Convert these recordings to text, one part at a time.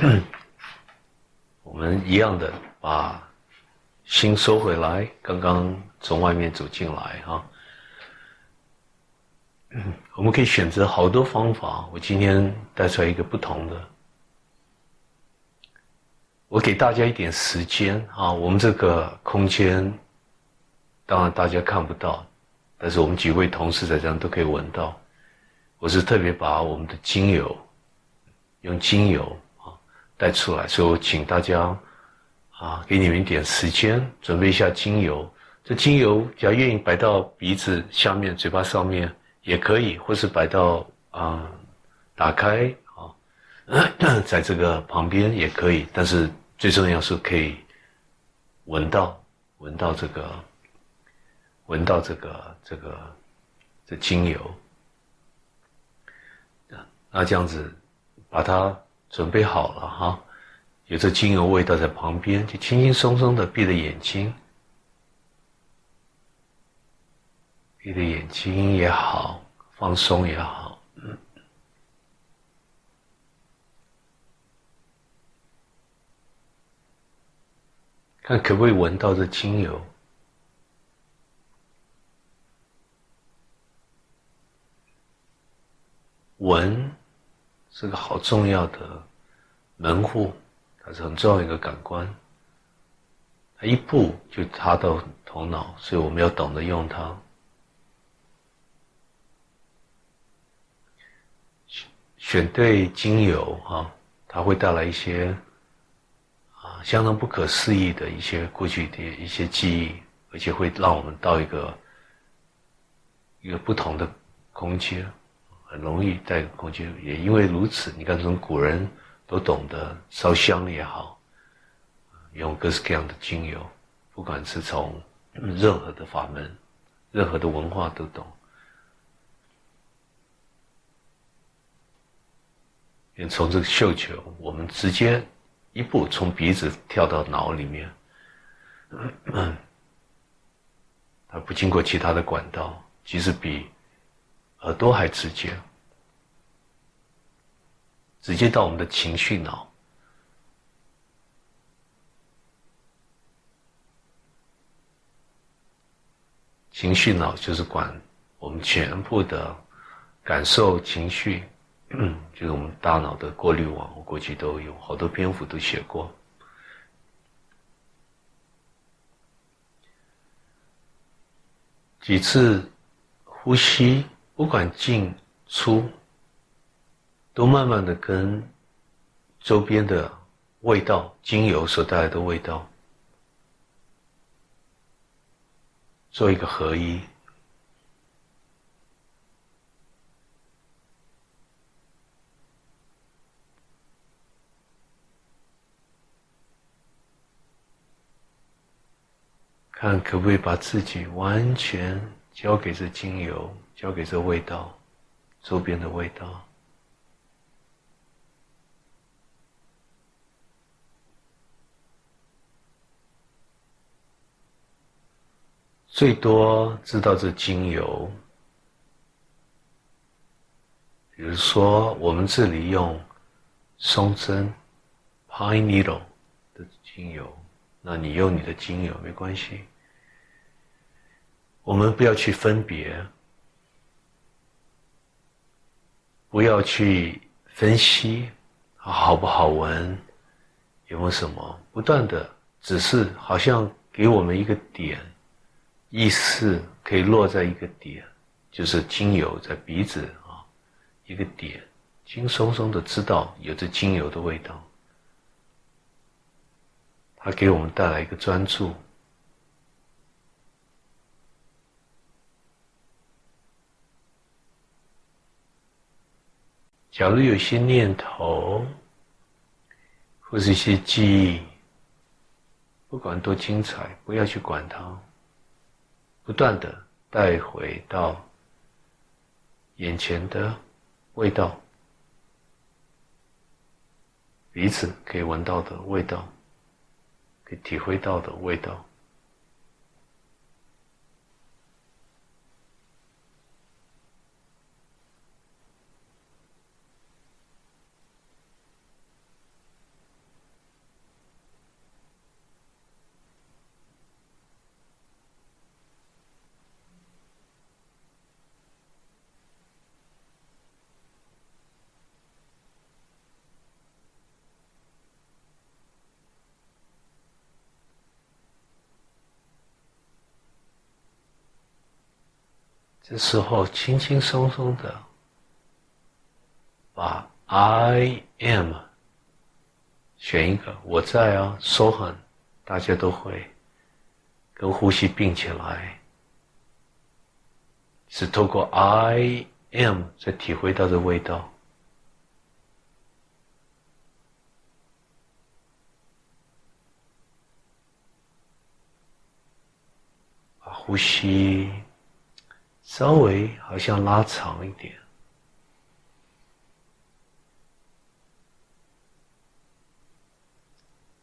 我们一样的把心收回来，刚刚从外面走进来哈。我们可以选择好多方法，我今天带出来一个不同的。我给大家一点时间啊，我们这个空间，当然大家看不到，但是我们几位同事在这都可以闻到。我是特别把我们的精油，用精油带出来，所以我请大家啊，给你们一点时间，准备一下精油。这精油，只要愿意摆到鼻子下面、嘴巴上面也可以，或是摆到啊，打开啊，在这个旁边也可以。但是最重要是可以闻到，闻到这个，闻到这个这个这精油。那这样子，把它准备好了哈，有这精油味道在旁边，就轻轻松松的闭着眼睛，闭着眼睛也好，放松也好，看可不可以闻到这精油，闻。是个好重要的门户，它是很重要一个感官。它一步就插到头脑，所以我们要懂得用它。选选对精油啊，它会带来一些啊相当不可思议的一些过去的一些记忆，而且会让我们到一个一个不同的空间。很容易带空气，也因为如此，你看从古人都懂得烧香也好，用各式各样的精油，不管是从任何的法门、任何的文化都懂。从这个嗅球，我们直接一步从鼻子跳到脑里面，它不经过其他的管道，其实比。耳朵还直接，直接到我们的情绪脑。情绪脑就是管我们全部的感受、情绪，就是我们大脑的过滤网。我过去都有好多篇幅都写过，几次呼吸。不管进出，都慢慢的跟周边的味道、精油所带来的味道做一个合一，看可不可以把自己完全交给这精油。交给这味道，周边的味道，最多知道这精油。比如说，我们这里用松针 （pine needle） 的精油，那你用你的精油没关系。我们不要去分别。不要去分析它好不好闻，有没有什么？不断的，只是好像给我们一个点，意识可以落在一个点，就是精油在鼻子啊，一个点，轻松松的知道有着精油的味道，它给我们带来一个专注。假如有些念头，或是一些记忆，不管多精彩，不要去管它，不断的带回到眼前的味道，彼此可以闻到的味道，可以体会到的味道。这时候轻轻松松的把 I am 选一个，我在啊，说很，大家都会跟呼吸并起来，是透过 I am 在体会到的味道。呼吸稍微好像拉长一点，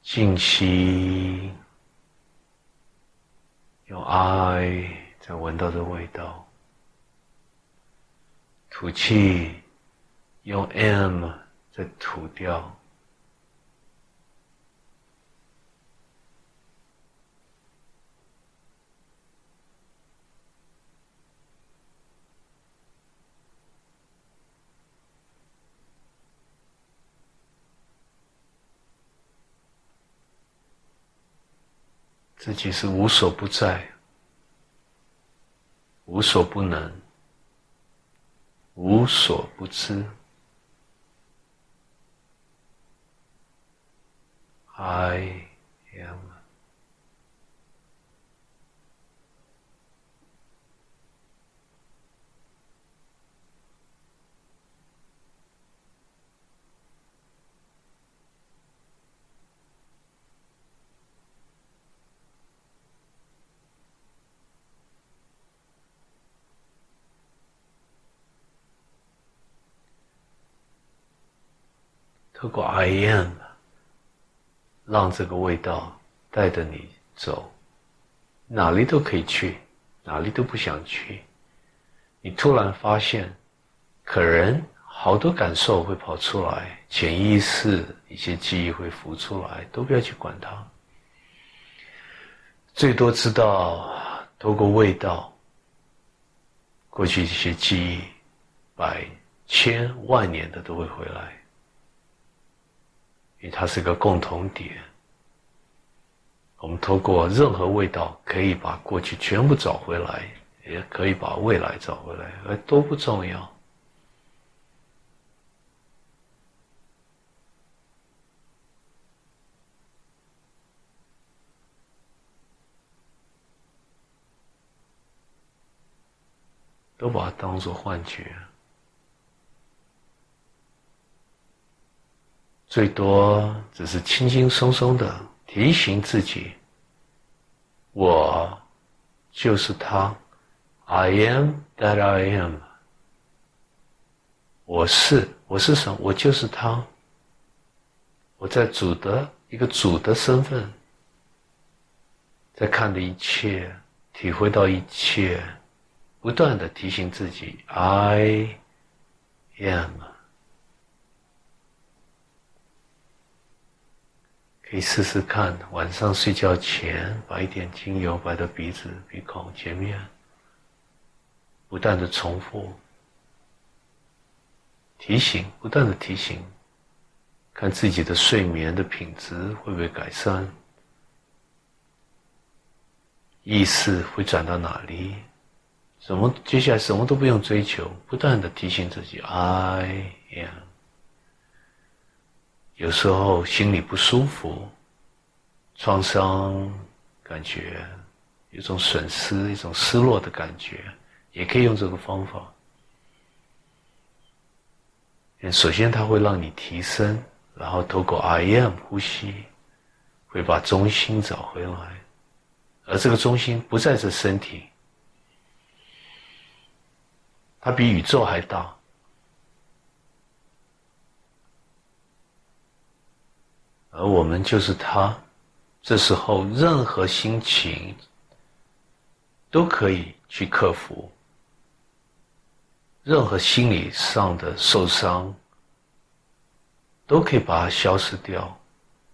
静息，用爱在闻到的味道，吐气，用 M 在吐掉。自己是无所不在、无所不能、无所不知。哎 am。透过 I am，让这个味道带着你走，哪里都可以去，哪里都不想去。你突然发现，可能好多感受会跑出来，潜意识一些记忆会浮出来，都不要去管它。最多知道，透过味道，过去一些记忆，百千万年的都会回来。因为它是个共同点，我们透过任何味道可以把过去全部找回来，也可以把未来找回来，而都不重要，都把它当做幻觉。最多只是轻轻松松的提醒自己：“我就是他，I am that I am。我是，我是什么？我就是他。我在主的一个主的身份，在看的一切，体会到一切，不断的提醒自己：I am。”可以试试看，晚上睡觉前把一点精油摆到鼻子、鼻孔前面，不断的重复提醒，不断的提醒，看自己的睡眠的品质会不会改善，意识会转到哪里？什么？接下来什么都不用追求，不断的提醒自己：I am。有时候心里不舒服，创伤感觉，有种损失、一种失落的感觉，也可以用这个方法。首先，它会让你提升，然后透过 I am 呼吸，会把中心找回来，而这个中心不在这身体，它比宇宙还大。而我们就是他，这时候任何心情都可以去克服，任何心理上的受伤都可以把它消失掉，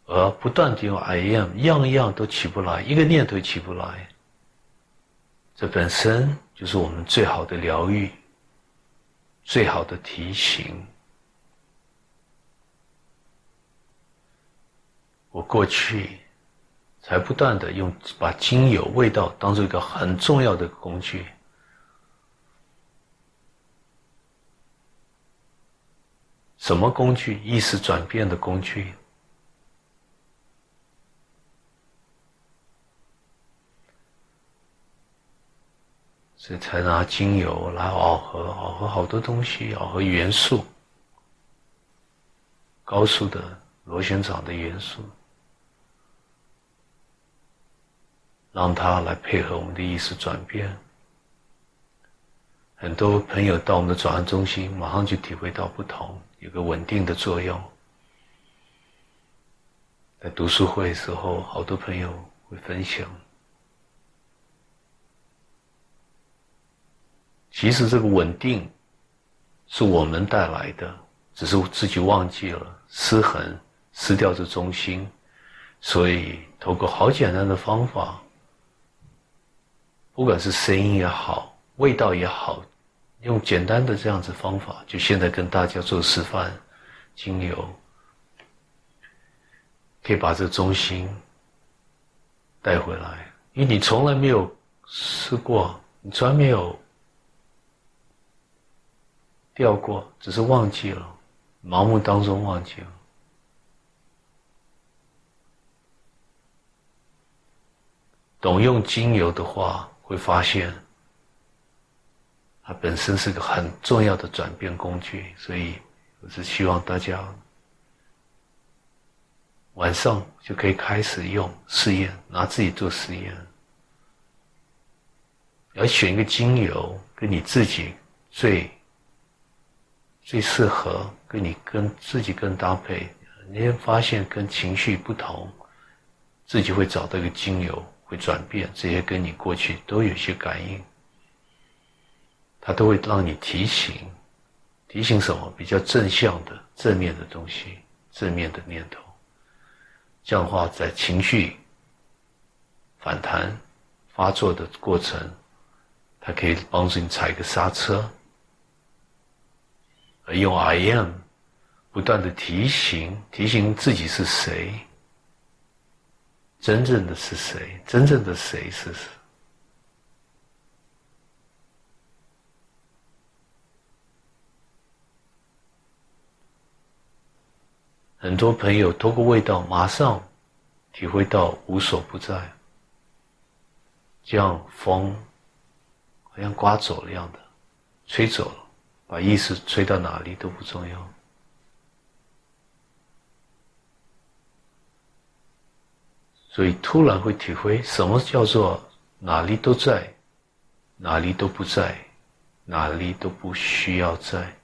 而不断的用 I am，样样都起不来，一个念头起不来，这本身就是我们最好的疗愈，最好的提醒。我过去才不断的用把精油味道当做一个很重要的工具。什么工具？意识转变的工具。所以才拿精油来熬合，熬合好多东西，熬合元素，高速的螺旋藻的元素，让它来配合我们的意识转变。很多朋友到我们的转换中心，马上就体会到不同，有个稳定的作用。在读书会时候，好多朋友会分享。其实这个稳定是我们带来的，只是自己忘记了失衡，失掉这中心。所以，透过好简单的方法，不管是声音也好，味道也好。用简单的这样子方法，就现在跟大家做示范，精油可以把这中心带回来，因为你从来没有试过，你从来没有掉过，只是忘记了，盲目当中忘记了。懂用精油的话，会发现。它本身是个很重要的转变工具，所以我是希望大家晚上就可以开始用试验，拿自己做实验，要选一个精油跟你自己最最适合，跟你跟自己更搭配，你会发现跟情绪不同，自己会找到一个精油会转变，这些跟你过去都有些感应。它都会让你提醒，提醒什么比较正向的、正面的东西、正面的念头。这样的话，在情绪反弹发作的过程，它可以帮助你踩个刹车，而用 I am 不断的提醒，提醒自己是谁，真正的是谁，真正的谁是谁。很多朋友透过味道，马上体会到无所不在，就像风，好像刮走了一样的，吹走了，把意识吹到哪里都不重要。所以突然会体会什么叫做哪里都在，哪里都不在，哪里都不需要在。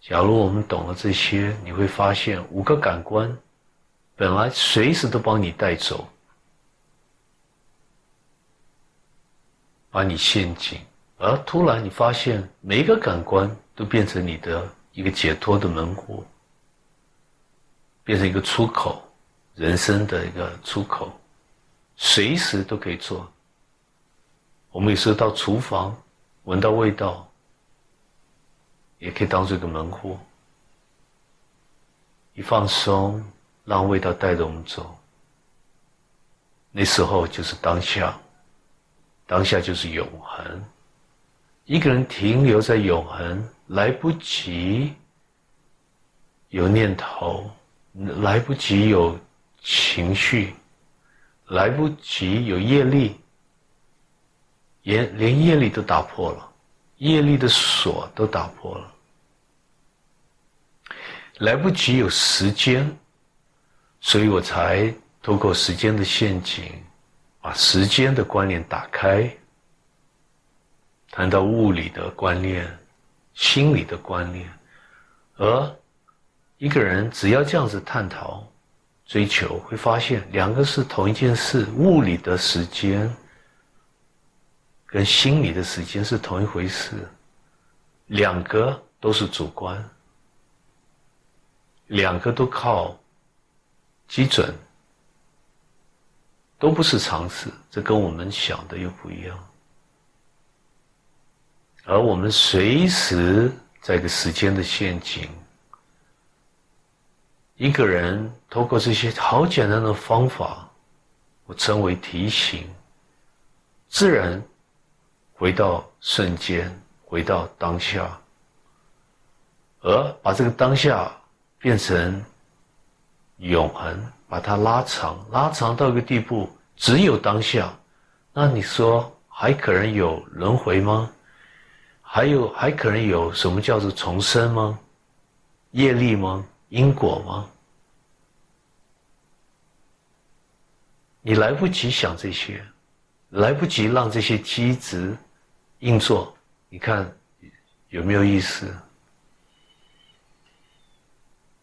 假如我们懂了这些，你会发现五个感官本来随时都帮你带走，把你陷阱，而突然你发现每一个感官都变成你的一个解脱的门户，变成一个出口，人生的一个出口，随时都可以做。我们有时候到厨房，闻到味道。也可以当做一个门户，一放松，让味道带着我们走。那时候就是当下，当下就是永恒。一个人停留在永恒，来不及有念头，来不及有情绪，来不及有业力，连连业力都打破了，业力的锁都打破了。来不及有时间，所以我才透过时间的陷阱，把时间的观念打开，谈到物理的观念、心理的观念，而一个人只要这样子探讨、追求，会发现两个是同一件事：物理的时间跟心理的时间是同一回事，两个都是主观。两个都靠基准，都不是常识，这跟我们想的又不一样。而我们随时在一个时间的陷阱，一个人透过这些好简单的方法，我称为提醒，自然回到瞬间，回到当下，而把这个当下变成永恒，把它拉长，拉长到一个地步，只有当下。那你说还可能有轮回吗？还有还可能有什么叫做重生吗？业力吗？因果吗？你来不及想这些，来不及让这些机子运作，你看有没有意思？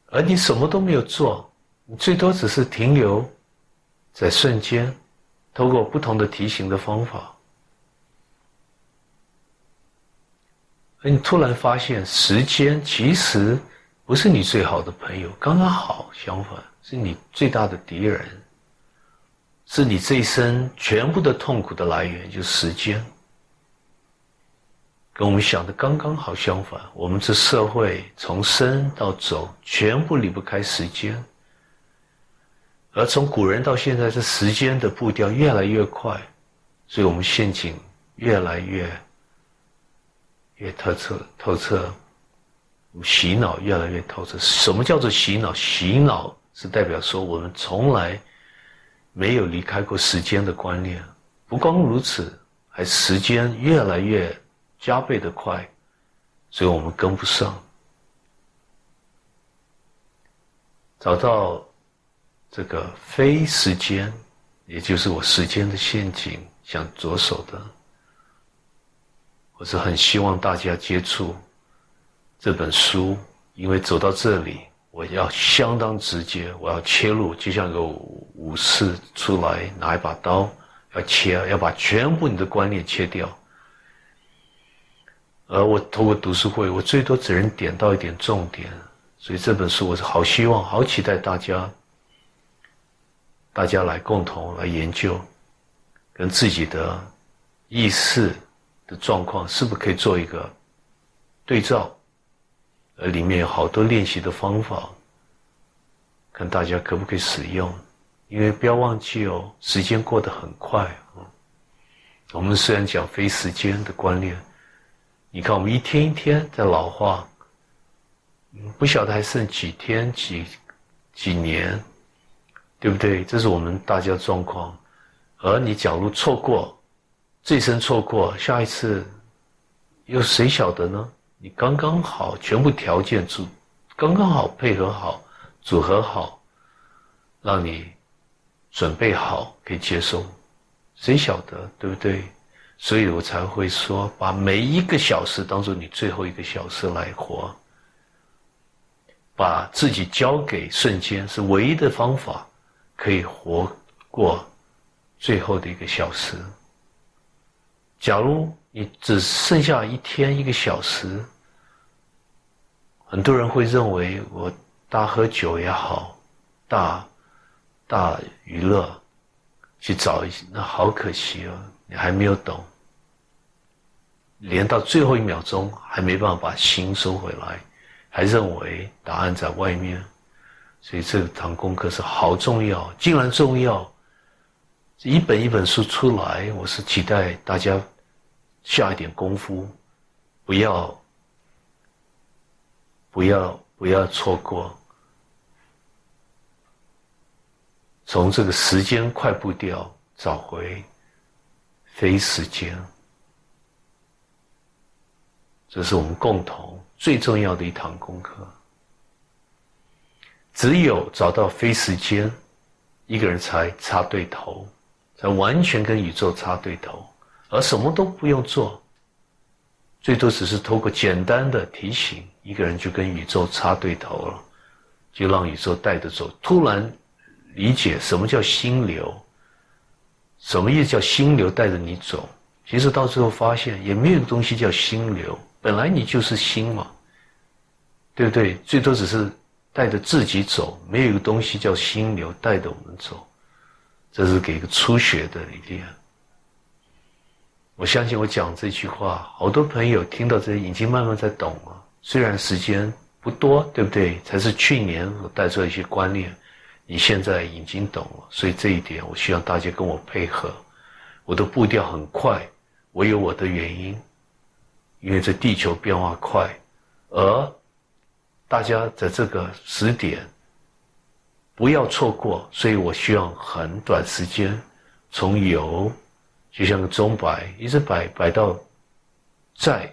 而你什么都没有做，你最多只是停留在瞬间，透过不同的提醒的方法，而你突然发现，时间其实不是你最好的朋友，刚刚好相反，是你最大的敌人。是你这一生全部的痛苦的来源，就是时间。跟我们想的刚刚好相反，我们这社会从生到走，全部离不开时间。而从古人到现在，这时间的步调越来越快，所以我们陷阱越来越越透彻透彻，洗脑越来越透彻。什么叫做洗脑？洗脑是代表说我们从来。没有离开过时间的观念，不光如此，还时间越来越加倍的快，所以我们跟不上。找到这个非时间，也就是我时间的陷阱，想着手的，我是很希望大家接触这本书，因为走到这里。我要相当直接，我要切入，就像个武士出来拿一把刀，要切，要把全部你的观念切掉。而我透过读书会，我最多只能点到一点重点，所以这本书我是好希望、好期待大家，大家来共同来研究，跟自己的意识的状况是不是可以做一个对照。呃，里面有好多练习的方法，看大家可不可以使用。因为不要忘记哦，时间过得很快啊。我们虽然讲非时间的观念，你看我们一天一天在老化，不晓得还剩几天、几几年，对不对？这是我们大家状况。而你假如错过，这一生错过，下一次又谁晓得呢？你刚刚好，全部条件组刚刚好配合好，组合好，让你准备好可以接受，谁晓得对不对？所以我才会说，把每一个小时当做你最后一个小时来活，把自己交给瞬间是唯一的方法，可以活过最后的一个小时。假如。你只剩下一天一个小时，很多人会认为我大喝酒也好，大大娱乐去找一些，那好可惜哦，你还没有懂，连到最后一秒钟还没办法把心收回来，还认为答案在外面，所以这堂功课是好重要，竟然重要，一本一本书出来，我是期待大家。下一点功夫，不要，不要，不要错过。从这个时间快步调找回非时间，这是我们共同最重要的一堂功课。只有找到非时间，一个人才插对头，才完全跟宇宙插对头。而什么都不用做，最多只是透过简单的提醒，一个人就跟宇宙插对头了，就让宇宙带着走。突然理解什么叫心流，什么意思叫心流带着你走？其实到最后发现，也没有东西叫心流，本来你就是心嘛，对不对？最多只是带着自己走，没有一个东西叫心流带着我们走。这是给一个初学的理念。我相信我讲这句话，好多朋友听到这已经慢慢在懂了。虽然时间不多，对不对？才是去年我带出来一些观念，你现在已经懂了。所以这一点，我希望大家跟我配合。我的步调很快，我有我的原因，因为这地球变化快，而大家在这个时点不要错过。所以我希望很短时间，从有，就像钟摆，一直摆摆到在。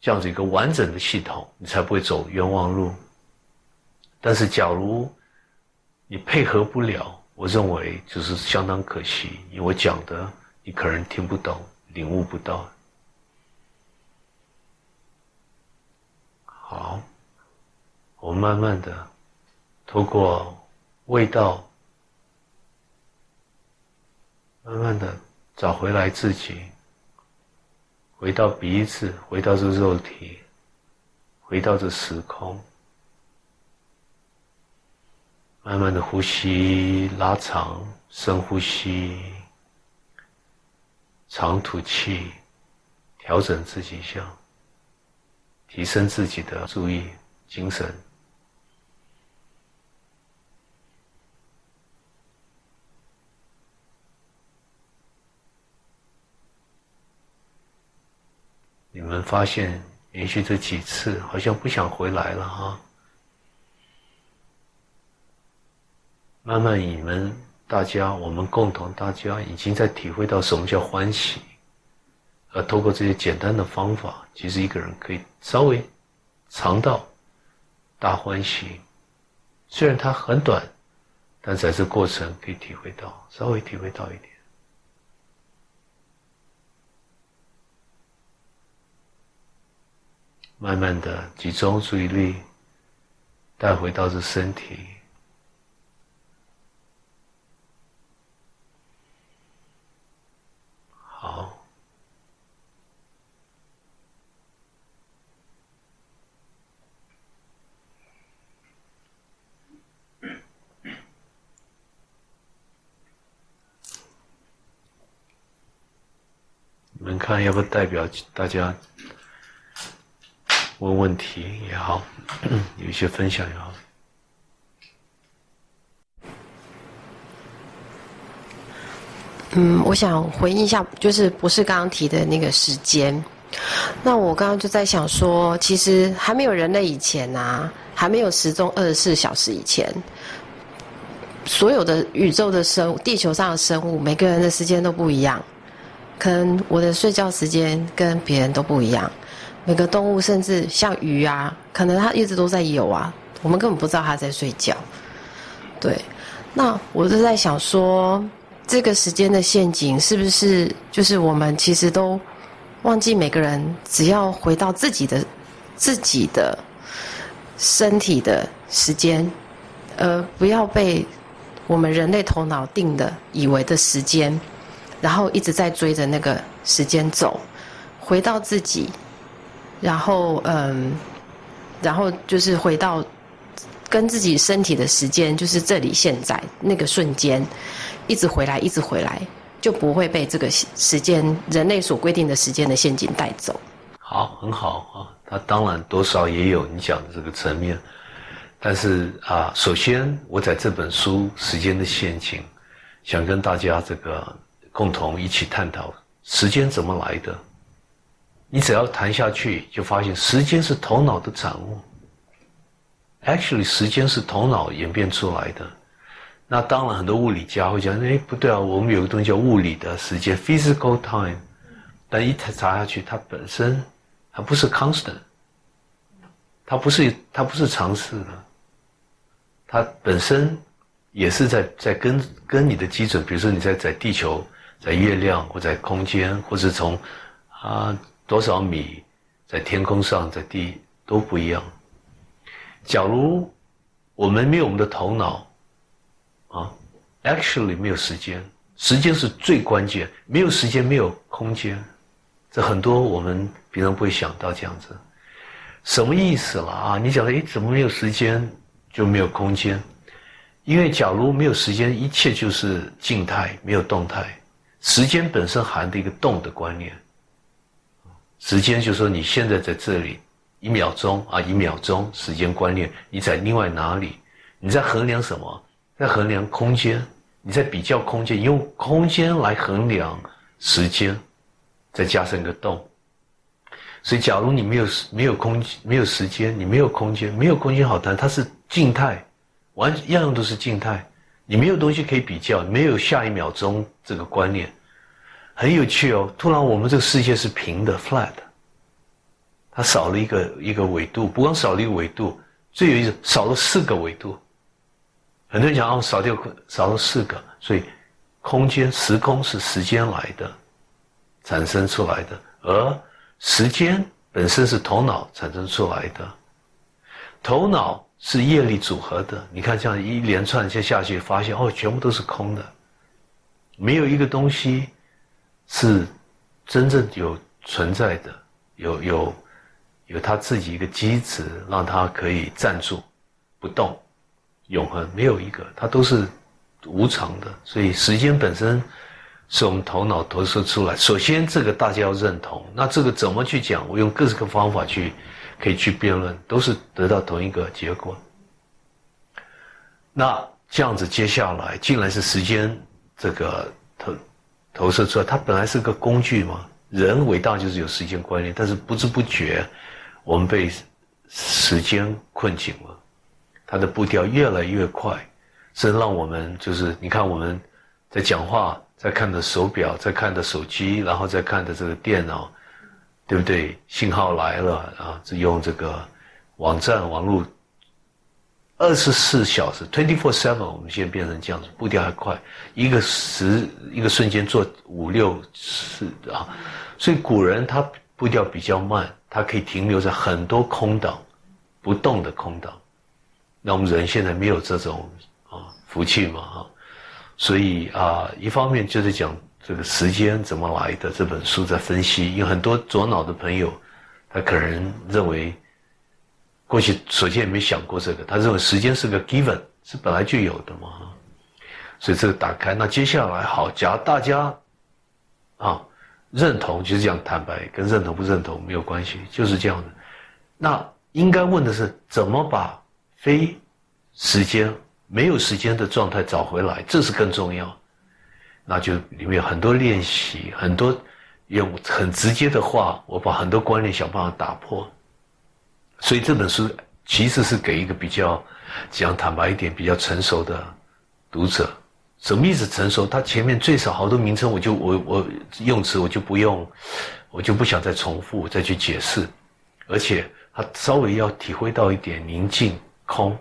这样子一个完整的系统，你才不会走冤枉路。但是，假如你配合不了，我认为就是相当可惜，因为我讲的你可能听不懂、领悟不到。好，我慢慢的透过味道，慢慢的找回来自己。回到鼻子，回到这肉体，回到这时空，慢慢的呼吸，拉长，深呼吸，长吐气，调整自己一下，提升自己的注意精神。你我们发现连续这几次好像不想回来了哈，慢慢你们大家，我们共同大家已经在体会到什么叫欢喜，而透过这些简单的方法，其实一个人可以稍微尝到大欢喜，虽然它很短，但在这过程可以体会到，稍微体会到一点。慢慢的集中注意力，带回到这身体。好，你们看，要不代表大家？问问题也好，有一些分享也好。嗯，我想回应一下，就是不是刚刚提的那个时间。那我刚刚就在想说，其实还没有人类以前啊，还没有时钟二十四小时以前，所有的宇宙的生物、地球上的生物，每个人的时间都不一样。可能我的睡觉时间跟别人都不一样。每个动物，甚至像鱼啊，可能它一直都在游啊，我们根本不知道它在睡觉。对，那我就在想说，这个时间的陷阱是不是就是我们其实都忘记每个人只要回到自己的自己的身体的时间，呃，不要被我们人类头脑定的以为的时间，然后一直在追着那个时间走，回到自己。然后，嗯，然后就是回到跟自己身体的时间，就是这里现在那个瞬间，一直回来，一直回来，就不会被这个时间人类所规定的时间的陷阱带走。好，很好啊。他当然多少也有你讲的这个层面，但是啊，首先我在这本书《时间的陷阱》，想跟大家这个共同一起探讨时间怎么来的。你只要谈下去，就发现时间是头脑的产物。Actually，时间是头脑演变出来的。那当然，很多物理家会讲：“哎，不对啊，我们有个东西叫物理的时间 （physical time）。”但一查查下去，它本身它不是 constant，它不是它不是常识的，它本身也是在在跟跟你的基准，比如说你在在地球、在月亮或在空间，或是从啊。多少米在天空上，在地都不一样。假如我们没有我们的头脑，啊，actually 没有时间，时间是最关键。没有时间，没有空间，这很多我们平常不会想到这样子。什么意思了啊？你讲的，诶，怎么没有时间就没有空间？因为假如没有时间，一切就是静态，没有动态。时间本身含的一个动的观念。时间就是说你现在在这里，一秒钟啊，一秒钟时间观念，你在另外哪里？你在衡量什么？在衡量空间，你在比较空间，用空间来衡量时间，再加上一个动。所以，假如你没有没有空没有时间，你没有空间，没有空间好谈，它是静态，完样样都是静态。你没有东西可以比较，没有下一秒钟这个观念，很有趣哦。突然，我们这个世界是平的 flat，它少了一个一个纬度，不光少了一个纬度，最有意思，少了四个纬度。很多人讲哦，少掉少了四个，所以空间时空是时间来的，产生出来的，而时间本身是头脑产生出来的，头脑是业力组合的。你看，这样一连串接下去，发现哦，全部都是空的，没有一个东西是真正有存在的，有有有他自己一个机制，让他可以站住不动。永恒没有一个，它都是无常的，所以时间本身是我们头脑投射出来。首先，这个大家要认同。那这个怎么去讲？我用各式各方法去，可以去辩论，都是得到同一个结果。那这样子，接下来竟然是时间这个投射出来，它本来是个工具嘛。人伟大就是有时间观念，但是不知不觉，我们被时间困紧了。它的步调越来越快，是让我们就是你看我们在讲话，在看的手表，在看的手机，然后再看的这个电脑，对不对？信号来了啊，是用这个网站网络，二十四小时 twenty four seven，我们现在变成这样子，步调还快，一个时一个瞬间做五六次啊，所以古人他步调比较慢，他可以停留在很多空档，不动的空档。那我们人现在没有这种啊福气嘛哈，所以啊，一方面就是讲这个时间怎么来的这本书在分析，有很多左脑的朋友，他可能认为过去首先也没想过这个，他认为时间是个 given，是本来就有的嘛，所以这个打开，那接下来好，假如大家啊认同，就是讲坦白，跟认同不认同没有关系，就是这样的。那应该问的是怎么把。非时间没有时间的状态找回来，这是更重要。那就里面有很多练习，很多用很直接的话，我把很多观念想办法打破。所以这本书其实是给一个比较讲坦白一点、比较成熟的读者。什么意思？成熟？他前面最少好多名称，我就我我用词我就不用，我就不想再重复再去解释。而且他稍微要体会到一点宁静。空，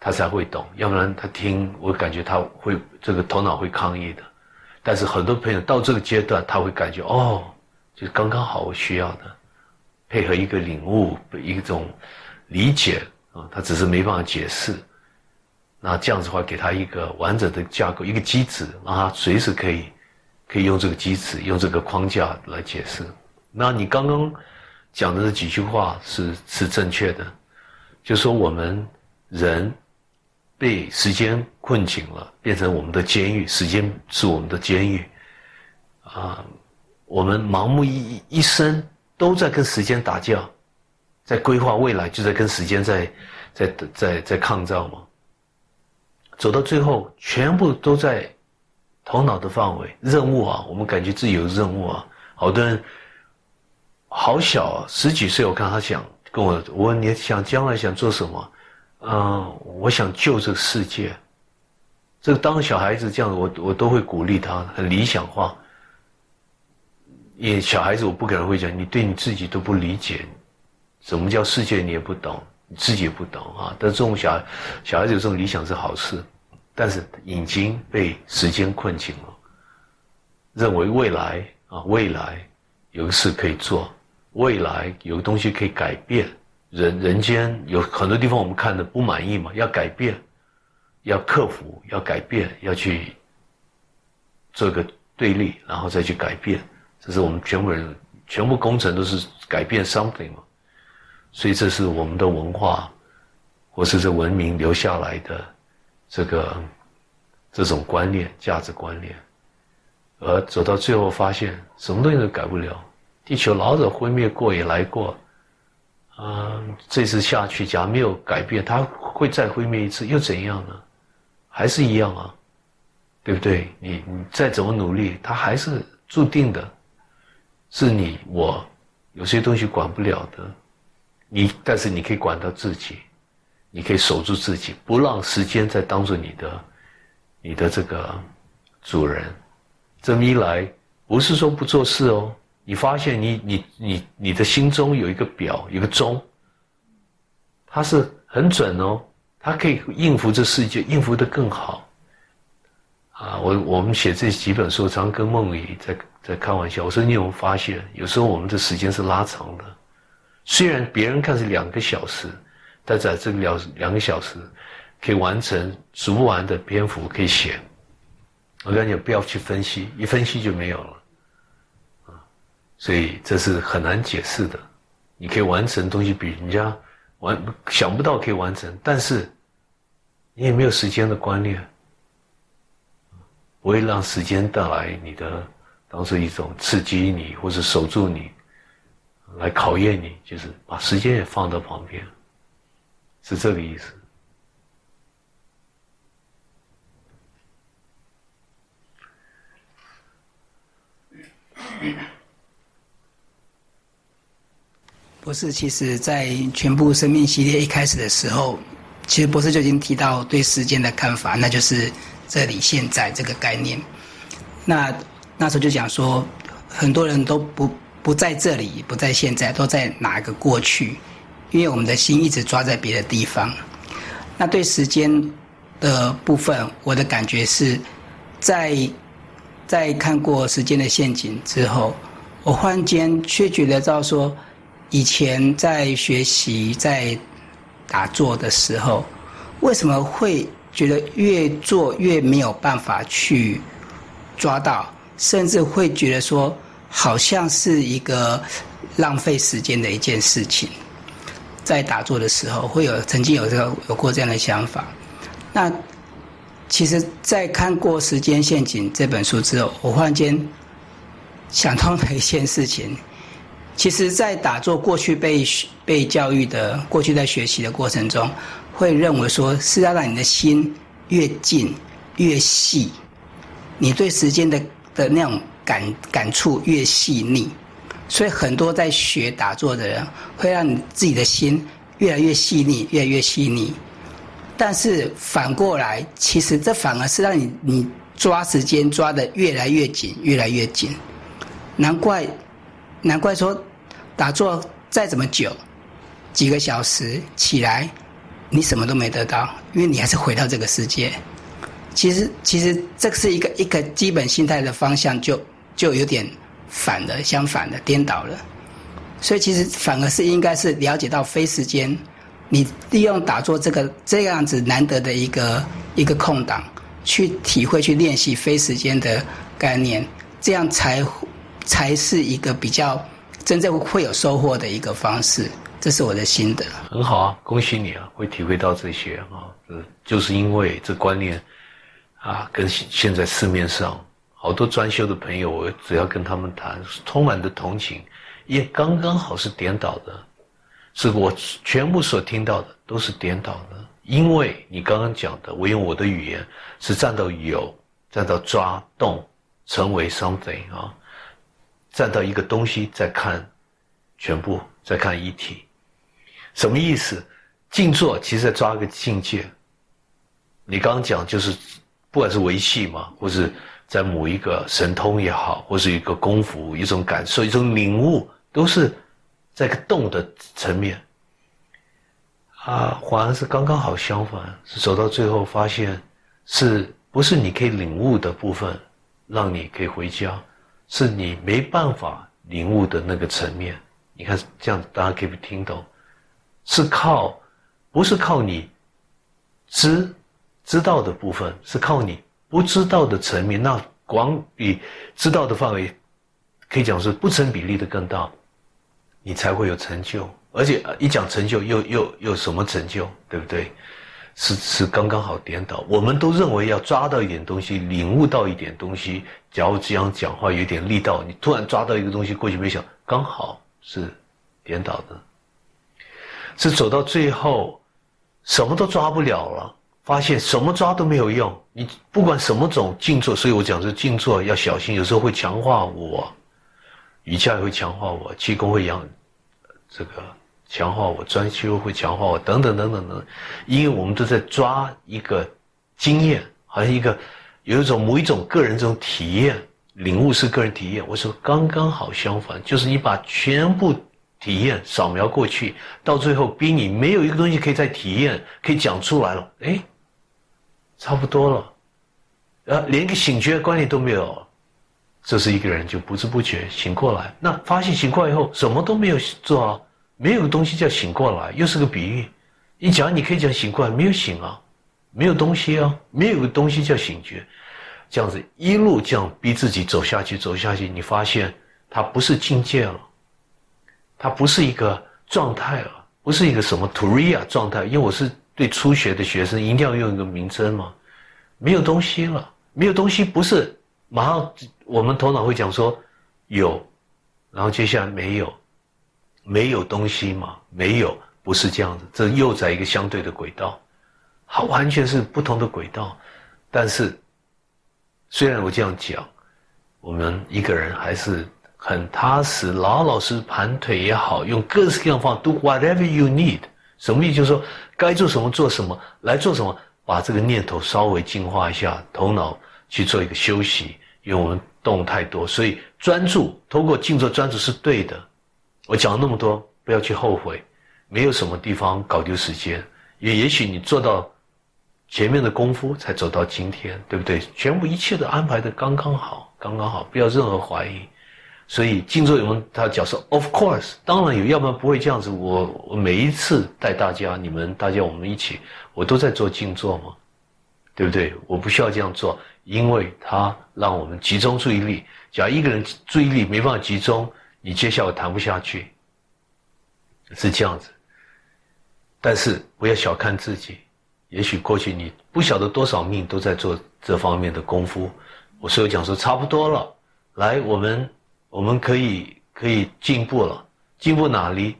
他才会懂，要不然他听，我感觉他会这个头脑会抗议的。但是很多朋友到这个阶段，他会感觉哦，就是刚刚好我需要的，配合一个领悟，一种理解啊，他只是没办法解释。那这样子的话，给他一个完整的架构，一个机制，让他随时可以可以用这个机制，用这个框架来解释。那你刚刚讲的这几句话是是正确的。就说我们人被时间困紧了，变成我们的监狱。时间是我们的监狱啊！我们盲目一一生都在跟时间打架，在规划未来，就在跟时间在在在在抗战嘛。走到最后，全部都在头脑的范围。任务啊，我们感觉自己有任务啊。好多人好小啊，十几岁，我看他想。跟我我你想将来想做什么？嗯，我想救这个世界。这个当小孩子这样，我我都会鼓励他，很理想化。也小孩子我不可能会讲，你对你自己都不理解，什么叫世界你也不懂，你自己也不懂啊。但这种小小孩子有这种理想是好事，但是已经被时间困紧了，认为未来啊未来有个事可以做。未来有个东西可以改变，人人间有很多地方我们看的不满意嘛，要改变，要克服，要改变，要去做个对立，然后再去改变，这是我们全部人全部工程都是改变 something 嘛，所以这是我们的文化，或者是文明留下来的这个这种观念、价值观念，而走到最后发现什么东西都改不了。地球老早毁灭过也来过，啊，这次下去，假如没有改变，它会再毁灭一次，又怎样呢？还是一样啊，对不对？你你再怎么努力，它还是注定的，是你我有些东西管不了的，你但是你可以管到自己，你可以守住自己，不让时间再当做你的你的这个主人。这么一来，不是说不做事哦。你发现你你你你的心中有一个表，有个钟，它是很准哦，它可以应付这世界，应付的更好。啊，我我们写这几本书，常跟梦怡在在开玩笑。我说你有没有发现，有时候我们的时间是拉长的，虽然别人看是两个小时，但在这两两个小时可以完成数不完的篇幅可以写。我跟你讲，不要去分析，一分析就没有了。啊所以这是很难解释的，你可以完成东西比人家完想不到可以完成，但是你也没有时间的观念，不会让时间带来你的当做一种刺激你或者守住你，来考验你，就是把时间也放到旁边，是这个意思。博士，其实，在全部生命系列一开始的时候，其实博士就已经提到对时间的看法，那就是这里现在这个概念。那那时候就讲说，很多人都不不在这里，不在现在，都在哪个过去？因为我们的心一直抓在别的地方。那对时间的部分，我的感觉是在在看过《时间的陷阱》之后，我忽然间却觉得到说。以前在学习在打坐的时候，为什么会觉得越做越没有办法去抓到，甚至会觉得说好像是一个浪费时间的一件事情？在打坐的时候，会有曾经有这个有过这样的想法。那其实，在看过《时间陷阱》这本书之后，我忽然间想通了一件事情。其实，在打坐过去被被教育的过去在学习的过程中，会认为说是要让你的心越静越细，你对时间的的那种感感触越细腻，所以很多在学打坐的人会让你自己的心越来越细腻，越来越细腻。但是反过来，其实这反而是让你你抓时间抓的越来越紧，越来越紧。难怪，难怪说。打坐再怎么久，几个小时起来，你什么都没得到，因为你还是回到这个世界。其实，其实这是一个一个基本心态的方向，就就有点反了，相反的颠倒了。所以，其实反而是应该是了解到非时间，你利用打坐这个这样子难得的一个一个空档，去体会、去练习非时间的概念，这样才才是一个比较。真正会有收获的一个方式，这是我的心得。很好啊，恭喜你啊，会体会到这些啊，就是因为这观念啊，跟现在市面上好多专修的朋友，我只要跟他们谈，充满的同情，也刚刚好是颠倒的，是我全部所听到的都是颠倒的，因为你刚刚讲的，我用我的语言是站到有，站到抓动，成为 something 啊。站到一个东西再看，全部再看一体，什么意思？静坐其实在抓个境界。你刚刚讲就是，不管是维系嘛，或是在某一个神通也好，或是一个功夫、一种感受、一种领悟，都是在个动的层面。啊，反而是刚刚好相反，是走到最后发现，是不是你可以领悟的部分，让你可以回家。是你没办法领悟的那个层面，你看这样，大家可以听懂，是靠，不是靠你知知道的部分，是靠你不知道的层面，那广比知道的范围，可以讲是不成比例的更大，你才会有成就，而且一讲成就，又又又什么成就，对不对？是是刚刚好颠倒，我们都认为要抓到一点东西，领悟到一点东西。假如这样讲话有点力道，你突然抓到一个东西，过去没想，刚好是颠倒的。是走到最后，什么都抓不了了，发现什么抓都没有用。你不管什么种静坐，所以我讲是静坐要小心，有时候会强化我，瑜伽也会强化我，气功会养这个强化我，专修会强化我，等等等等等，因为我们都在抓一个经验，好像一个有一种某一种个人这种体验。领悟是个人体验，我说刚刚好相反，就是你把全部体验扫描过去，到最后逼你没有一个东西可以再体验，可以讲出来了，哎，差不多了，呃，连个醒觉观念都没有，这是一个人就不知不觉醒过来。那发现醒过来以后什么都没有做啊，没有东西叫醒过来，又是个比喻。你讲你可以讲醒过来，没有醒啊，没有东西啊，没有个东西叫醒觉。这样子一路这样逼自己走下去，走下去，你发现它不是境界了，它不是一个状态了，不是一个什么 Turia 状态。因为我是对初学的学生，一定要用一个名称嘛。没有东西了，没有东西不是马上我们头脑会讲说有，然后接下来没有，没有东西嘛，没有不是这样子，这又在一个相对的轨道，它完全是不同的轨道，但是。虽然我这样讲，我们一个人还是很踏实，老老实实盘腿也好，用各式各样方法 do whatever you need。什么意思？就是说该做什么做什么，来做什么，把这个念头稍微净化一下，头脑去做一个休息，因为我们动太多，所以专注，通过静坐专注是对的。我讲了那么多，不要去后悔，没有什么地方搞丢时间，也也许你做到。前面的功夫才走到今天，对不对？全部一切都安排的刚刚好，刚刚好，不要任何怀疑。所以静坐有他讲说？Of course，当然有，要不然不会这样子。我我每一次带大家，你们大家我们一起，我都在做静坐嘛，对不对？我不需要这样做，因为它让我们集中注意力。假如一个人注意力没办法集中，你接下来谈不下去，是这样子。但是不要小看自己。也许过去你不晓得多少命都在做这方面的功夫，我所以讲说差不多了，来，我们我们可以可以进步了，进步哪里？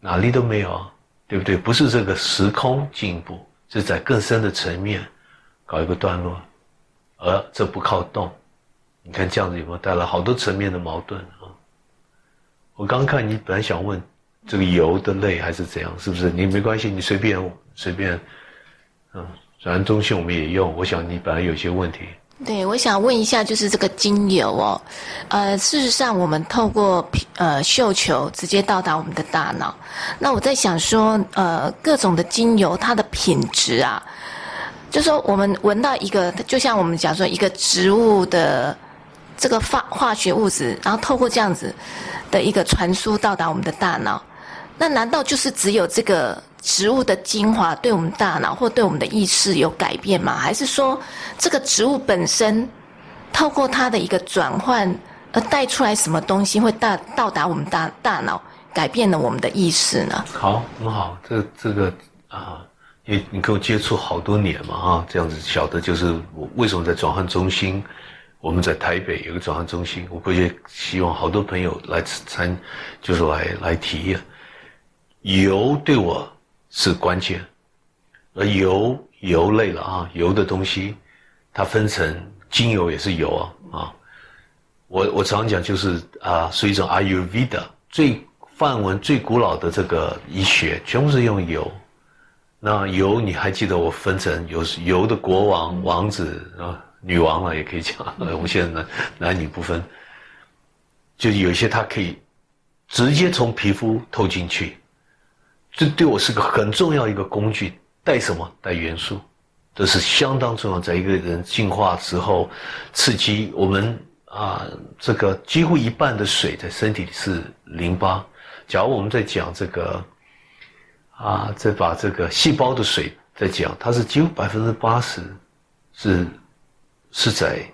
哪里都没有啊，对不对？不是这个时空进步，是在更深的层面搞一个段落，而这不靠动，你看这样子有没有带来好多层面的矛盾啊？我刚看你本来想问这个油的类还是怎样，是不是？你没关系，你随便随便。嗯，转氨中心我们也用。我想你本来有些问题。对，我想问一下，就是这个精油哦，呃，事实上我们透过呃嗅球直接到达我们的大脑。那我在想说，呃，各种的精油它的品质啊，就说我们闻到一个，就像我们讲说一个植物的这个化化学物质，然后透过这样子的一个传输到达我们的大脑，那难道就是只有这个？植物的精华对我们大脑或对我们的意识有改变吗？还是说这个植物本身透过它的一个转换而带出来什么东西会到到达我们大大脑，改变了我们的意识呢？好，很好，这这个啊，你你跟我接触好多年嘛哈，这样子晓得就是我为什么在转换中心，我们在台北有个转换中心，我估计希望好多朋友来参，就是来来体验油对我。是关键，而油油类了啊，油的东西，它分成精油也是油啊啊。我我常讲就是啊，是一种 Ayurveda 最范文最古老的这个医学，全部是用油。那油你还记得我分成有油的国王、王子啊、女王了，也可以讲。我们现在男男女不分，就有一些它可以直接从皮肤透进去。这对我是个很重要一个工具，带什么？带元素，这是相当重要。在一个人进化之后，刺激我们啊，这个几乎一半的水在身体里是淋巴。假如我们在讲这个啊，再把这个细胞的水再讲，它是几乎百分之八十是是在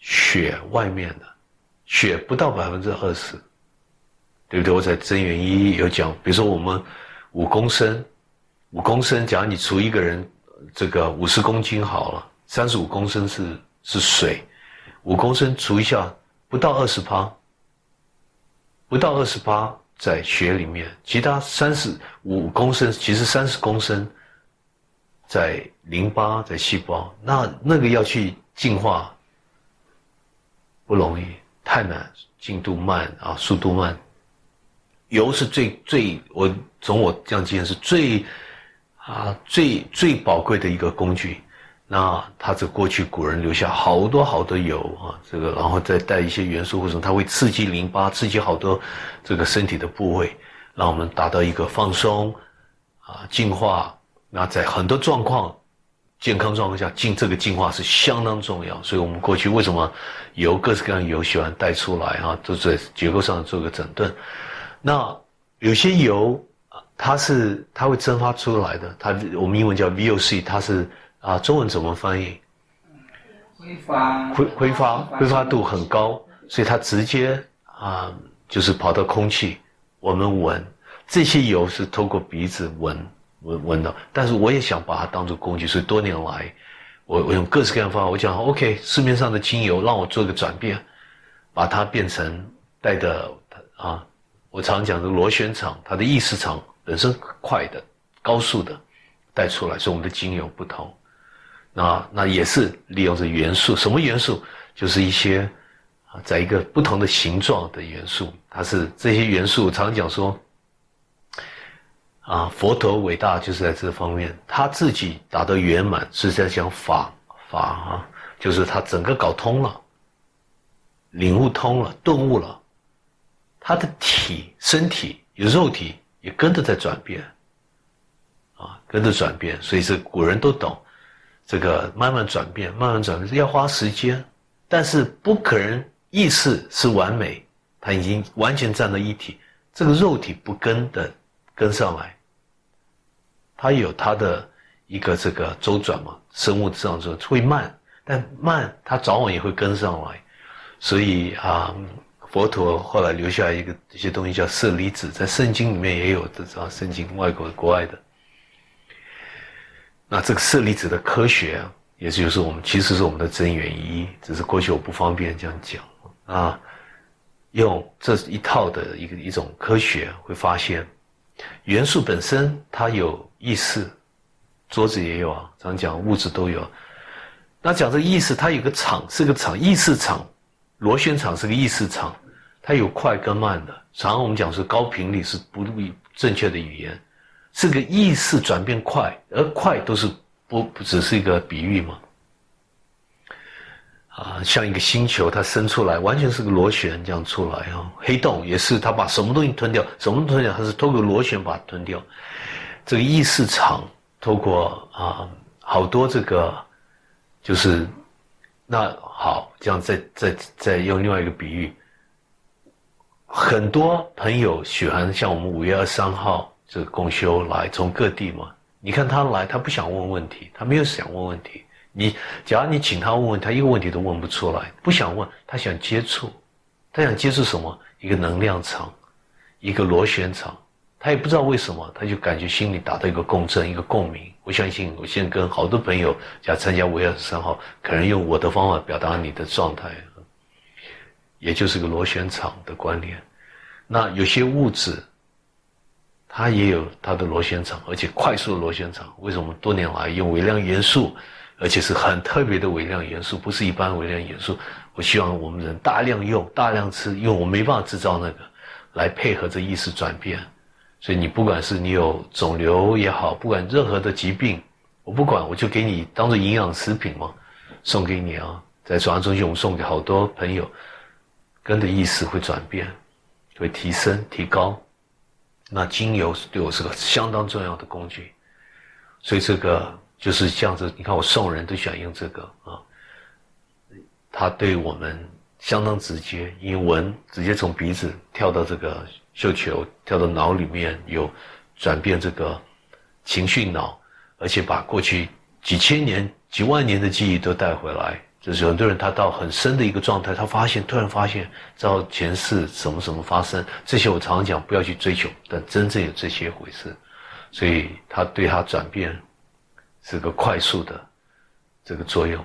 血外面的，血不到百分之二十。对不对？我在真元一有讲，比如说我们五公升，五公升，假如你除一个人这个五十公斤好了，三十五公升是是水，五公升除一下不到二十趴，不到二十趴在血里面，其他三十五公升，其实三十公升在淋巴在细胞，那那个要去净化不容易，太难，进度慢啊，速度慢。油是最最，我从我这样经验是最啊最最宝贵的一个工具。那它这过去古人留下好多好多油啊，这个然后再带一些元素或者它会刺激淋巴，刺激好多这个身体的部位，让我们达到一个放松啊净化。那在很多状况健康状况下，进这个净化是相当重要。所以我们过去为什么油各式各样油喜欢带出来啊，都在结构上做个整顿。那有些油它是它会蒸发出来的，它我们英文叫 VOC，它是。啊，中文怎么翻译？挥发，挥挥发，挥发度很高，所以它直接啊，就是跑到空气，我们闻这些油是透过鼻子闻闻闻到，但是我也想把它当做工具，所以多年来，我我用各式各样方法，我讲 OK，市面上的精油让我做个转变，把它变成带的啊，我常讲的螺旋场，它的意识场本身快的、高速的带出来，所以我们的精油不同。那那也是利用这元素，什么元素？就是一些啊，在一个不同的形状的元素，它是这些元素。常讲说，啊，佛陀伟大就是在这方面，他自己达到圆满是在讲法法啊，就是他整个搞通了，领悟通了，顿悟了，他的体身体有肉体也跟着在转变，啊，跟着转变，所以是古人都懂。这个慢慢转变，慢慢转变要花时间，但是不可能意识是完美，它已经完全站在一体，这个肉体不跟的跟上来，它有它的一个这个周转嘛，生物上说会慢，但慢它早晚也会跟上来，所以啊，佛陀后来留下一个一些东西叫舍利子，在圣经里面也有的，知道圣经外国国外的。那这个舍利子的科学，也就是我们其实是我们的真元一，只是过去我不方便这样讲啊。用这一套的一个一种科学，会发现元素本身它有意识，桌子也有啊，常讲物质都有。那讲这个意识，它有个场，是个场，意识场，螺旋场是个意识场，它有快跟慢的。常常我们讲是高频率是不正确的语言。这个意识转变快，而快都是不不只是一个比喻嘛？啊，像一个星球，它生出来完全是个螺旋这样出来啊。黑洞也是，它把什么东西吞掉，什么吞掉，它是透过螺旋把它吞掉。这个意识场透过啊，好多这个就是那好，这样再再再用另外一个比喻，很多朋友喜欢像我们五月二十三号。这个共修来从各地嘛，你看他来，他不想问问题，他没有想问问题。你假如你请他问问，他一个问题都问不出来，不想问，他想接触，他想接触什么？一个能量场，一个螺旋场，他也不知道为什么，他就感觉心里达到一个共振，一个共鸣。我相信，我现在跟好多朋友假如参加五月二十三号，可能用我的方法表达你的状态，也就是个螺旋场的关联。那有些物质。它也有它的螺旋场，而且快速的螺旋场。为什么多年来用微量元素，而且是很特别的微量元素，不是一般微量元素？我希望我们人大量用、大量吃，因为我没办法制造那个，来配合这意识转变。所以你不管是你有肿瘤也好，不管任何的疾病，我不管，我就给你当做营养食品嘛，送给你啊。在转化中心，我们送给好多朋友，根的意识会转变，会提升、提高。那精油对我是个相当重要的工具，所以这个就是这样子。你看我送人都喜欢用这个啊，它对我们相当直接，因为闻直接从鼻子跳到这个嗅球，跳到脑里面有转变这个情绪脑，而且把过去几千年、几万年的记忆都带回来。就是很多人他到很深的一个状态，他发现突然发现，知道前世什么什么发生，这些我常常讲不要去追求，但真正有这些回事，所以他对他转变是个快速的这个作用，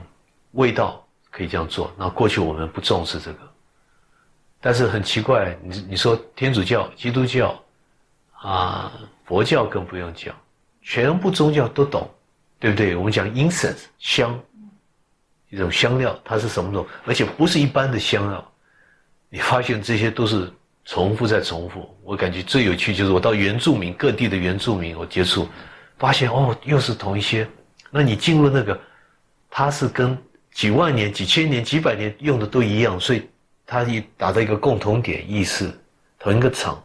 味道可以这样做。那过去我们不重视这个，但是很奇怪，你你说天主教、基督教，啊，佛教更不用讲，全部宗教都懂，对不对？我们讲 incense 香，一种香料，它是什么种？而且不是一般的香料，你发现这些都是重复再重复。我感觉最有趣就是我到原住民各地的原住民，我接触，发现哦，又是同一些。那你进入那个，它是跟几万年、几千年、几百年用的都一样，所以。他一达到一个共同点意识，同一个场，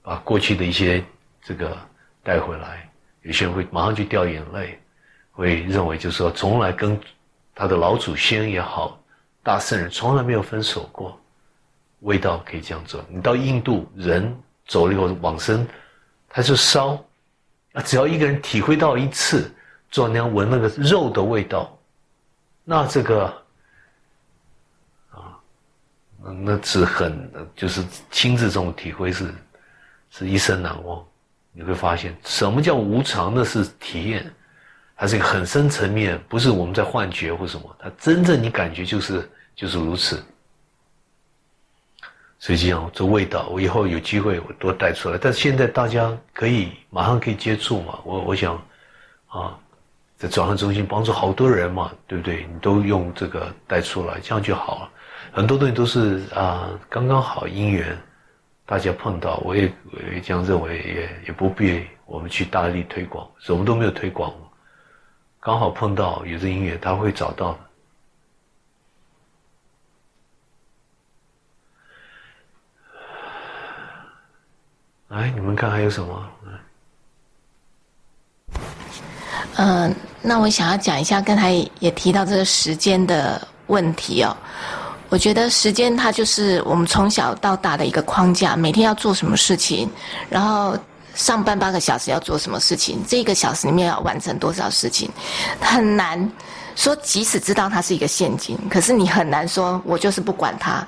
把过去的一些这个带回来，有些人会马上就掉眼泪，会认为就是说从来跟他的老祖先也好，大圣人从来没有分手过，味道可以这样做。你到印度，人走了以后往生，他就烧，啊，只要一个人体会到一次，做那样闻那个肉的味道，那这个。啊那是很，就是亲自这种体会是，是一生难忘。你会发现，什么叫无常？那是体验，它是一个很深层面，不是我们在幻觉或什么。它真正你感觉就是就是如此。所以这样，这味道，我以后有机会我多带出来。但是现在大家可以马上可以接触嘛？我我想，啊，在转换中心帮助好多人嘛，对不对？你都用这个带出来，这样就好了。很多东西都是啊，刚刚好因缘，大家碰到，我也我也这样认为，也也不必我们去大力推广，什么都没有推广，刚好碰到有这音乐，他会找到的。哎，你们看还有什么？嗯，那我想要讲一下，刚才也提到这个时间的问题哦。我觉得时间它就是我们从小到大的一个框架，每天要做什么事情，然后上班八个小时要做什么事情，这一个小时里面要完成多少事情，很难说。即使知道它是一个陷阱，可是你很难说，我就是不管它。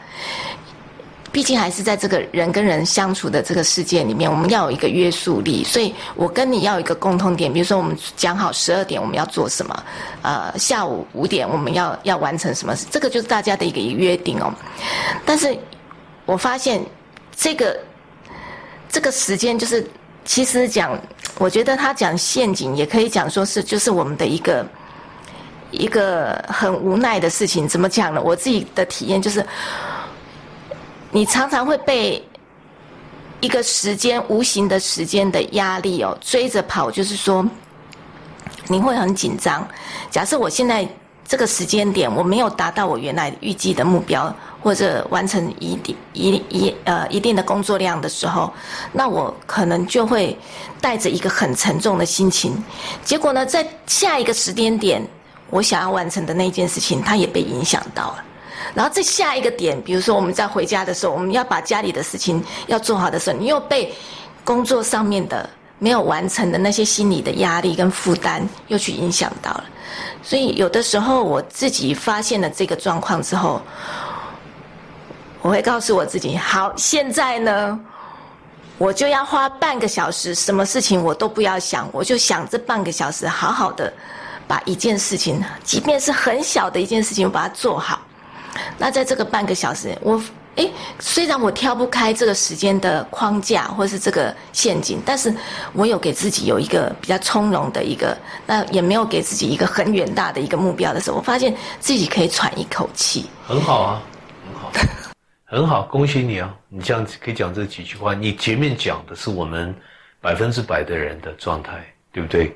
毕竟还是在这个人跟人相处的这个世界里面，我们要有一个约束力。所以我跟你要一个共通点，比如说我们讲好十二点我们要做什么，呃，下午五点我们要要完成什么，这个就是大家的一个约定哦。但是我发现这个这个时间就是，其实讲，我觉得他讲陷阱也可以讲说是就是我们的一个一个很无奈的事情。怎么讲呢？我自己的体验就是。你常常会被一个时间、无形的时间的压力哦追着跑，就是说你会很紧张。假设我现在这个时间点我没有达到我原来预计的目标，或者完成一定一一呃一定的工作量的时候，那我可能就会带着一个很沉重的心情。结果呢，在下一个时间点，我想要完成的那件事情，它也被影响到了。然后在下一个点，比如说我们在回家的时候，我们要把家里的事情要做好的时候，你又被工作上面的没有完成的那些心理的压力跟负担又去影响到了。所以有的时候我自己发现了这个状况之后，我会告诉我自己：好，现在呢，我就要花半个小时，什么事情我都不要想，我就想这半个小时好好的把一件事情，即便是很小的一件事情，把它做好。那在这个半个小时，我诶，虽然我跳不开这个时间的框架或是这个陷阱，但是我有给自己有一个比较从容的一个，那也没有给自己一个很远大的一个目标的时候，我发现自己可以喘一口气。很好啊，很好，很好，恭喜你啊！你这样可以讲这几句话，你前面讲的是我们百分之百的人的状态，对不对？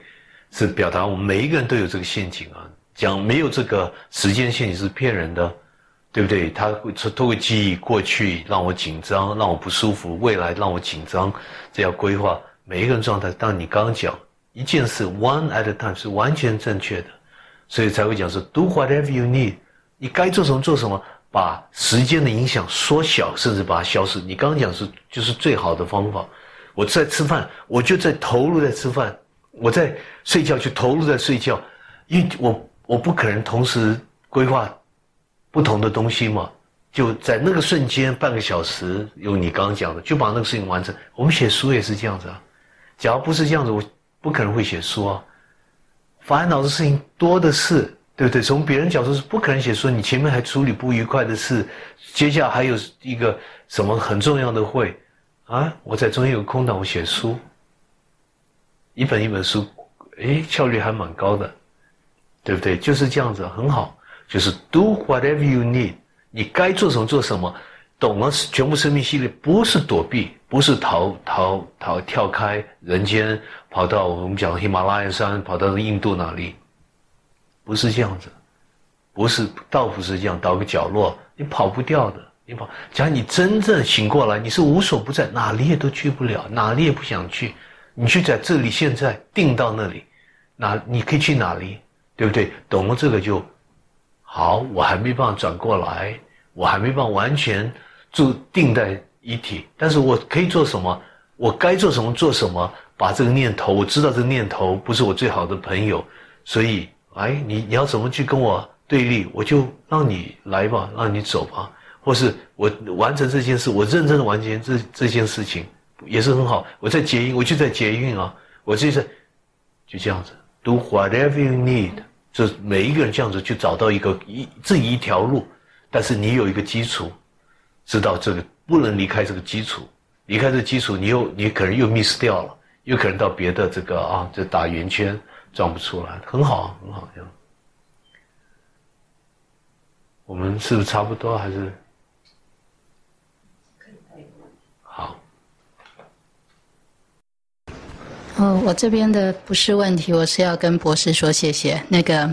是表达我们每一个人都有这个陷阱啊。讲没有这个时间陷阱是骗人的。对不对？他会透过记忆过去让我紧张，让我不舒服；未来让我紧张，这要规划每一个人状态。但你刚刚讲一件事，one at a time 是完全正确的，所以才会讲说 do whatever you need。你该做什么做什么，把时间的影响缩小，甚至把它消失。你刚刚讲是就是最好的方法。我在吃饭，我就在投入在吃饭；我在睡觉就投入在睡觉，因为我我不可能同时规划。不同的东西嘛，就在那个瞬间，半个小时，用你刚刚讲的，就把那个事情完成。我们写书也是这样子啊，假如不是这样子，我不可能会写书啊。烦恼的事情多的是，对不对？从别人角度是不可能写书你前面还处理不愉快的事，接下来还有一个什么很重要的会，啊，我在中间有空档，我写书，一本一本书，哎，效率还蛮高的，对不对？就是这样子，很好，就是 do whatever you need，你该做什么做什么，懂了？全部生命系列不是躲避，不是逃逃逃跳开人间，跑到我们讲喜马拉雅山，跑到印度哪里？不是这样子，不是倒不是这样，倒个角落，你跑不掉的。你跑，假如你真正醒过来，你是无所不在，哪里也都去不了，哪里也不想去。你去在这里，现在定到那里，哪你可以去哪里，对不对？懂了这个就好。我还没办法转过来，我还没办法完全住定在一体，但是我可以做什么？我该做什么做什么？把这个念头，我知道这个念头不是我最好的朋友，所以。哎，你你要怎么去跟我对立？我就让你来吧，让你走吧，或是我完成这件事，我认真的完成这这件事情，也是很好。我在捷运，我就在捷运啊，我就在就这样子，do whatever you need，就每一个人这样子去找到一个一这一条路，但是你有一个基础，知道这个不能离开这个基础，离开这基础，你又你可能又 miss 掉了，又可能到别的这个啊，就打圆圈。转不出来，很好，很好，这样。我们是不是差不多？还是哦，我这边的不是问题，我是要跟博士说谢谢。那个，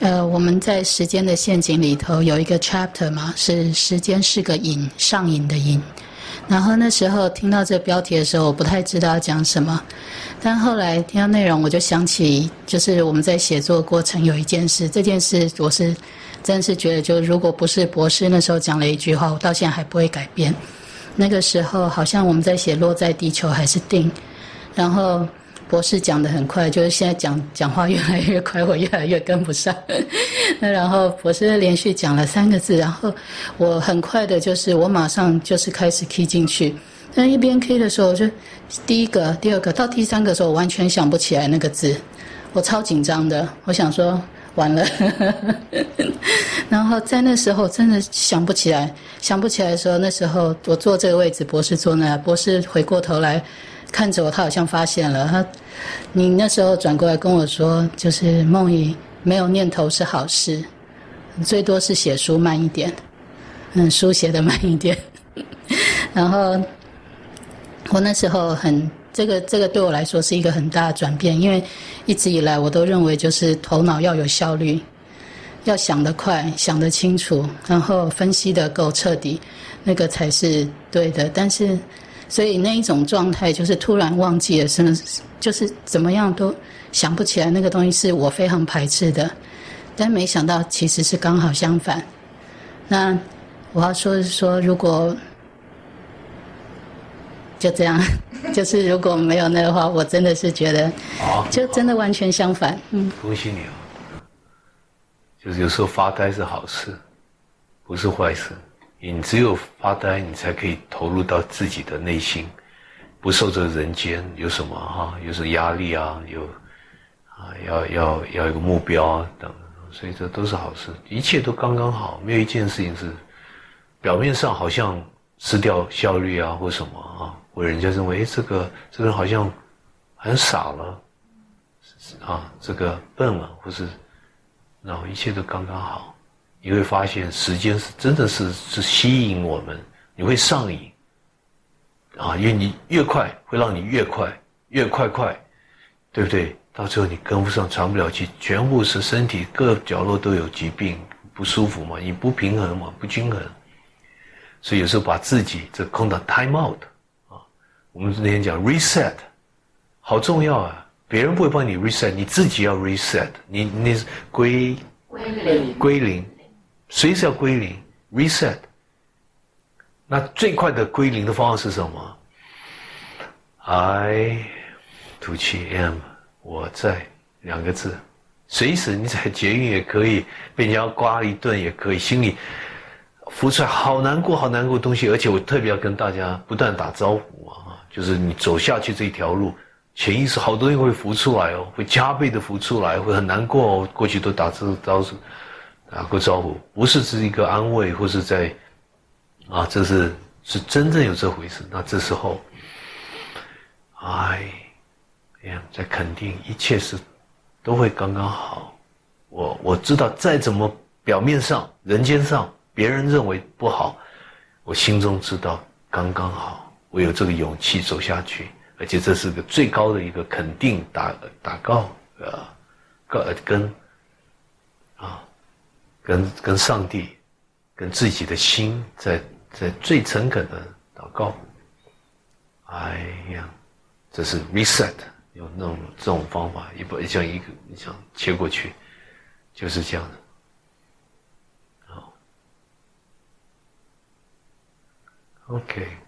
呃，我们在时间的陷阱里头有一个 chapter 嘛，是时间是个瘾，上瘾的瘾。然后那时候听到这标题的时候，我不太知道要讲什么，但后来听到内容，我就想起，就是我们在写作过程有一件事，这件事我是真是觉得，就如果不是博士那时候讲了一句话，我到现在还不会改变。那个时候好像我们在写《落在地球还是定》，然后。博士讲的很快，就是现在讲讲话越来越快，我越来越跟不上。那然后博士连续讲了三个字，然后我很快的，就是我马上就是开始 K 进去。但一边 K 的时候，就第一个、第二个到第三个时候，我完全想不起来那个字，我超紧张的。我想说完了，然后在那时候真的想不起来，想不起来的时候，那时候我坐这个位置，博士坐那，博士回过头来。看着我，他好像发现了他。你那时候转过来跟我说，就是梦怡没有念头是好事，最多是写书慢一点，嗯，书写的慢一点。然后我那时候很这个这个对我来说是一个很大的转变，因为一直以来我都认为就是头脑要有效率，要想得快，想得清楚，然后分析的够彻底，那个才是对的。但是。所以那一种状态就是突然忘记了，什，就是怎么样都想不起来那个东西是我非常排斥的，但没想到其实是刚好相反。那我要说是说，如果就这样，就是如果没有那个话，我真的是觉得，就真的完全相反。嗯，恭喜你啊！就是有时候发呆是好事，不是坏事。你只有发呆，你才可以投入到自己的内心，不受这人间有什么哈，有什么压力啊，有啊，要要要一个目标啊等，所以这都是好事，一切都刚刚好，没有一件事情是表面上好像失掉效率啊或什么啊，或人家认为这个这个人好像很傻了，啊这个笨了，或是然后一切都刚刚好。你会发现，时间是真的是是吸引我们，你会上瘾，啊，因为你越快会让你越快，越快快，对不对？到最后你跟不上，喘不了气，全部是身体各角落都有疾病，不舒服嘛，你不平衡嘛，不均衡，所以有时候把自己这空档 time out 啊，我们那天讲 reset，好重要啊，别人不会帮你 reset，你自己要 reset，你你归归零归零。随时要归零，reset。那最快的归零的方式是什么？I，吐气，M，我在两个字，随时你在捷运也可以，被人家刮一顿也可以，心里浮出来好难过、好难过的东西。而且我特别要跟大家不断打招呼啊，就是你走下去这一条路，潜意识好多东西会浮出来哦，会加倍的浮出来，会很难过哦。过去都打这招呼，打过招呼，不是是一个安慰，或是在啊，这是是真正有这回事。那这时候，哎呀，在肯定一切是都会刚刚好。我我知道，再怎么表面上、人间上别人认为不好，我心中知道刚刚好。我有这个勇气走下去。而且这是个最高的一个肯定，打打告，呃，告跟，跟跟上帝，跟自己的心，在在最诚恳的祷告。哎呀，这是 reset，用那种这种方法，一不像一个像切过去，就是这样的。好，OK。